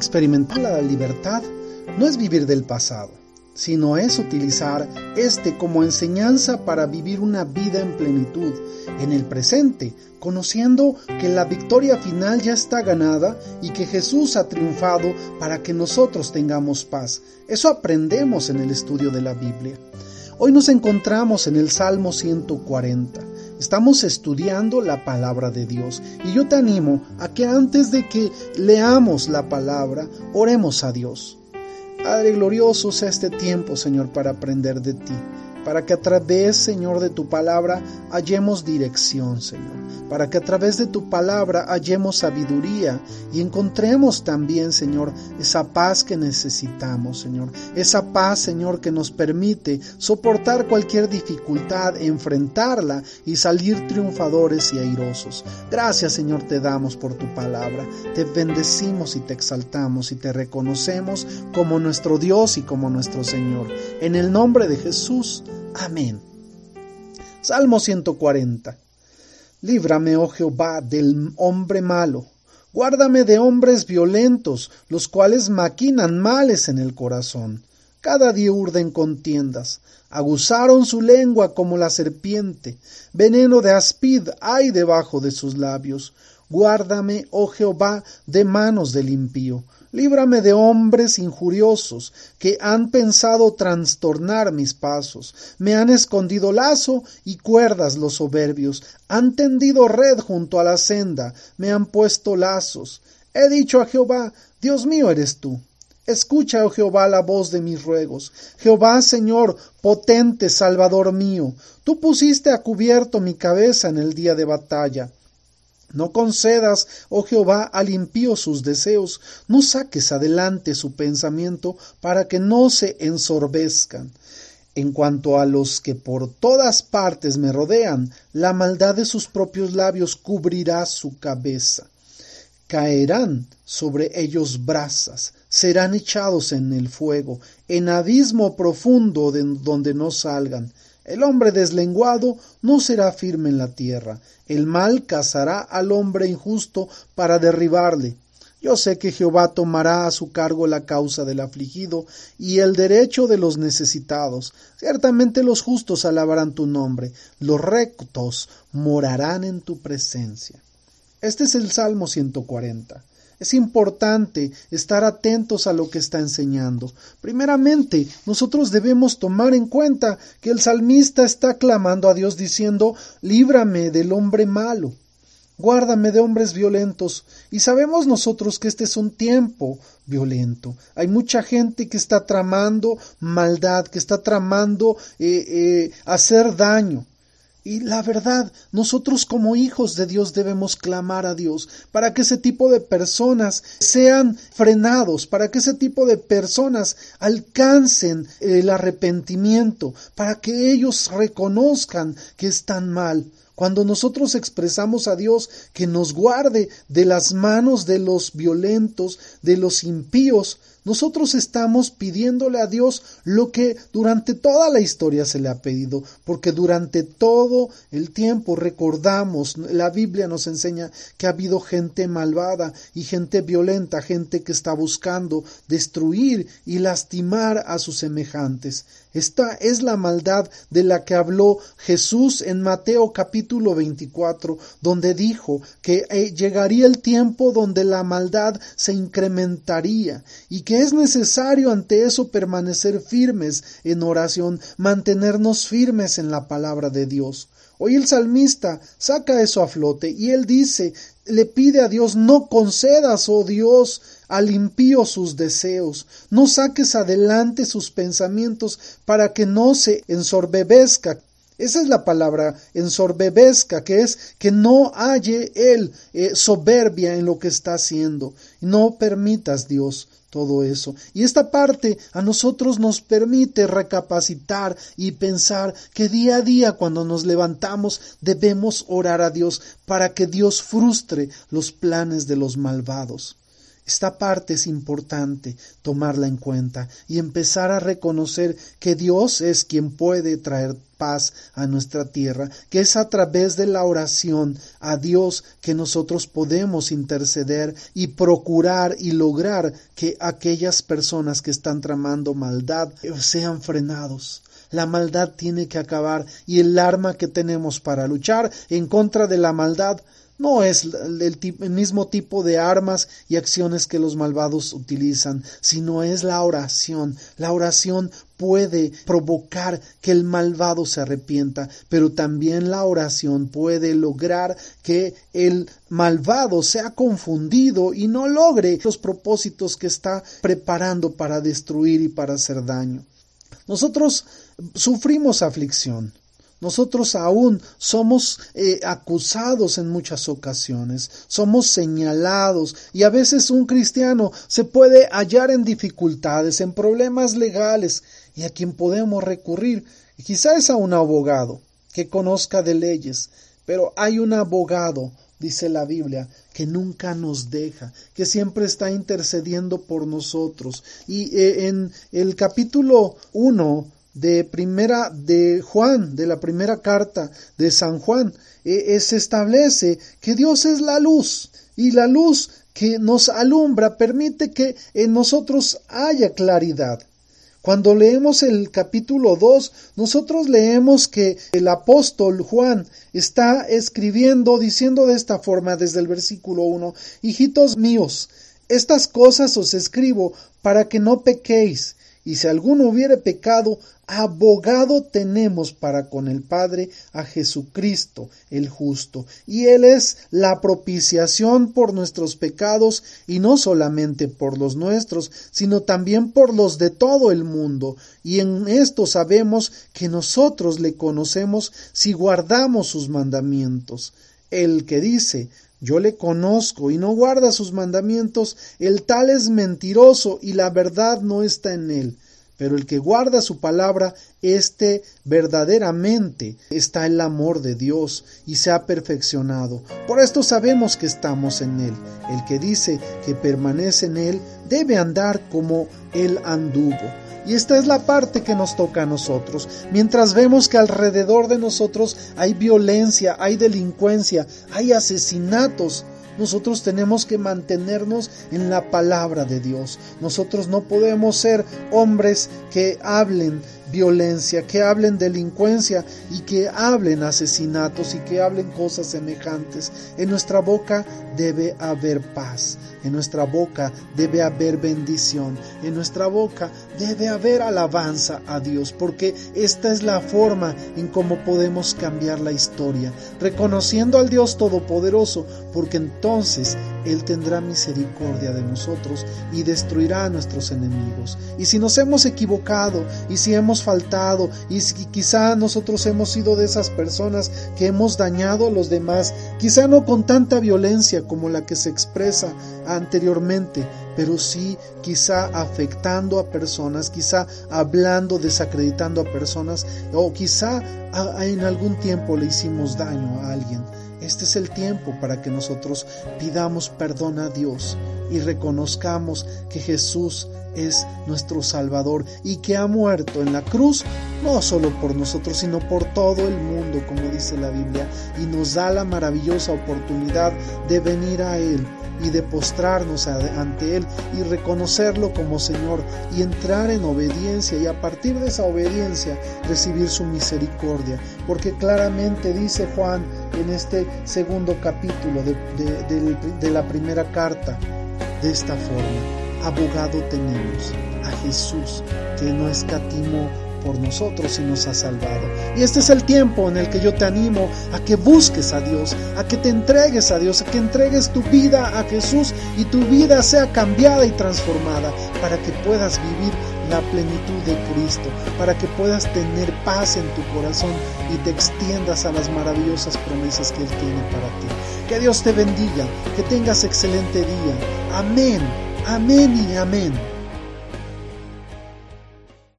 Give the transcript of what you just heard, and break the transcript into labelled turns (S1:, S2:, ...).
S1: Experimentar la libertad no es vivir del pasado, sino es utilizar este como enseñanza para vivir una vida en plenitud, en el presente, conociendo que la victoria final ya está ganada y que Jesús ha triunfado para que nosotros tengamos paz. Eso aprendemos en el estudio de la Biblia. Hoy nos encontramos en el Salmo 140. Estamos estudiando la palabra de Dios y yo te animo a que antes de que leamos la palabra, oremos a Dios. Padre glorioso sea este tiempo, Señor, para aprender de ti para que a través, Señor, de tu palabra hallemos dirección, Señor, para que a través de tu palabra hallemos sabiduría y encontremos también, Señor, esa paz que necesitamos, Señor, esa paz, Señor, que nos permite soportar cualquier dificultad, enfrentarla y salir triunfadores y airosos. Gracias, Señor, te damos por tu palabra, te bendecimos y te exaltamos y te reconocemos como nuestro Dios y como nuestro Señor. En el nombre de Jesús, Amén. Salmo 140. Líbrame, oh Jehová, del hombre malo. Guárdame de hombres violentos, los cuales maquinan males en el corazón. Cada día urden contiendas. Aguzaron su lengua como la serpiente. Veneno de aspid hay debajo de sus labios. Guárdame, oh Jehová, de manos del impío Líbrame de hombres injuriosos que han pensado trastornar mis pasos. Me han escondido lazo y cuerdas los soberbios. Han tendido red junto a la senda. Me han puesto lazos. He dicho a Jehová, Dios mío eres tú. Escucha, oh Jehová, la voz de mis ruegos. Jehová, Señor, potente Salvador mío, tú pusiste a cubierto mi cabeza en el día de batalla. No concedas, oh Jehová, al impío sus deseos, no saques adelante su pensamiento para que no se ensorbezcan. En cuanto a los que por todas partes me rodean, la maldad de sus propios labios cubrirá su cabeza. Caerán sobre ellos brasas, serán echados en el fuego, en abismo profundo donde no salgan. El hombre deslenguado no será firme en la tierra, el mal cazará al hombre injusto para derribarle. Yo sé que Jehová tomará a su cargo la causa del afligido y el derecho de los necesitados. Ciertamente los justos alabarán tu nombre, los rectos morarán en tu presencia. Este es el Salmo 140. Es importante estar atentos a lo que está enseñando. Primeramente, nosotros debemos tomar en cuenta que el salmista está clamando a Dios diciendo, líbrame del hombre malo, guárdame de hombres violentos. Y sabemos nosotros que este es un tiempo violento. Hay mucha gente que está tramando maldad, que está tramando eh, eh, hacer daño. Y la verdad, nosotros como hijos de Dios debemos clamar a Dios para que ese tipo de personas sean frenados, para que ese tipo de personas alcancen el arrepentimiento, para que ellos reconozcan que están mal. Cuando nosotros expresamos a Dios que nos guarde de las manos de los violentos, de los impíos, nosotros estamos pidiéndole a Dios lo que durante toda la historia se le ha pedido, porque durante todo el tiempo recordamos, la Biblia nos enseña que ha habido gente malvada y gente violenta, gente que está buscando destruir y lastimar a sus semejantes. Esta es la maldad de la que habló Jesús en Mateo capítulo 24, donde dijo que eh, llegaría el tiempo donde la maldad se incrementaría y que es necesario ante eso permanecer firmes en oración, mantenernos firmes en la palabra de Dios. Hoy el salmista saca eso a flote y él dice, le pide a Dios, no concedas, oh Dios, al impío sus deseos, no saques adelante sus pensamientos para que no se ensorbebezca. Esa es la palabra ensorbebezca, que es que no halle él eh, soberbia en lo que está haciendo. No permitas, Dios, todo eso. Y esta parte a nosotros nos permite recapacitar y pensar que día a día cuando nos levantamos debemos orar a Dios para que Dios frustre los planes de los malvados. Esta parte es importante tomarla en cuenta y empezar a reconocer que Dios es quien puede traer paz a nuestra tierra, que es a través de la oración a Dios que nosotros podemos interceder y procurar y lograr que aquellas personas que están tramando maldad sean frenados. La maldad tiene que acabar y el arma que tenemos para luchar en contra de la maldad no es el, mismo tipo de armas y acciones que los malvados utilizan, sino es la oración. La oración puede provocar que el malvado se arrepienta, pero también la oración puede lograr que el malvado sea confundido y no logre los propósitos que está preparando para destruir y para hacer daño. Nosotros sufrimos aflicción, nosotros aún somos eh, acusados en muchas ocasiones, somos señalados y a veces un cristiano se puede hallar en dificultades, en problemas legales y a quien podemos recurrir quizás es a un abogado que conozca de leyes, pero hay un abogado, dice la Biblia, que nunca nos deja, que siempre está intercediendo por nosotros. Y eh, en el capítulo 1 de primera de Juan, de la primera carta de San Juan, e, se establece que Dios es la luz y la luz que nos alumbra permite que en nosotros haya claridad. Cuando leemos el capítulo 2, nosotros leemos que el apóstol Juan está escribiendo diciendo de esta forma desde el versículo 1, Hijitos míos, estas cosas os escribo para que no pequéis y si alguno hubiere pecado, abogado tenemos para con el Padre a Jesucristo el justo. Y Él es la propiciación por nuestros pecados, y no solamente por los nuestros, sino también por los de todo el mundo. Y en esto sabemos que nosotros le conocemos si guardamos sus mandamientos. El que dice, yo le conozco y no guarda sus mandamientos, el tal es mentiroso y la verdad no está en él. Pero el que guarda su palabra, éste verdaderamente está el amor de Dios y se ha perfeccionado. Por esto sabemos que estamos en Él. El que dice que permanece en Él debe andar como Él anduvo. Y esta es la parte que nos toca a nosotros. Mientras vemos que alrededor de nosotros hay violencia, hay delincuencia, hay asesinatos, nosotros tenemos que mantenernos en la palabra de Dios. Nosotros no podemos ser hombres que hablen violencia, que hablen delincuencia y que hablen asesinatos y que hablen cosas semejantes. En nuestra boca debe haber paz, en nuestra boca debe haber bendición, en nuestra boca debe haber alabanza a Dios, porque esta es la forma en cómo podemos cambiar la historia, reconociendo al Dios Todopoderoso, porque entonces Él tendrá misericordia de nosotros y destruirá a nuestros enemigos. Y si nos hemos equivocado y si hemos faltado y quizá nosotros hemos sido de esas personas que hemos dañado a los demás, quizá no con tanta violencia como la que se expresa anteriormente, pero sí quizá afectando a personas, quizá hablando, desacreditando a personas o quizá en algún tiempo le hicimos daño a alguien. Este es el tiempo para que nosotros pidamos perdón a Dios y reconozcamos que Jesús es nuestro Salvador y que ha muerto en la cruz no solo por nosotros, sino por todo el mundo, como dice la Biblia, y nos da la maravillosa oportunidad de venir a Él y de postrarnos ante Él y reconocerlo como Señor y entrar en obediencia y a partir de esa obediencia recibir su misericordia. Porque claramente dice Juan en este segundo capítulo de, la primera carta de esta forma, abogado tenemos a Jesús que no escatimó por nosotros y nos ha salvado. Y este es el tiempo en el que yo te animo a que busques a Dios, a que te entregues a Dios, a que entregues tu vida a Jesús y tu vida sea cambiada y transformada para que puedas vivir la plenitud de Cristo, para que puedas tener paz en tu corazón y te extiendas a las maravillosas promesas que Él tiene para ti. Que Dios te bendiga, que tengas excelente día. Amén, amén y amén.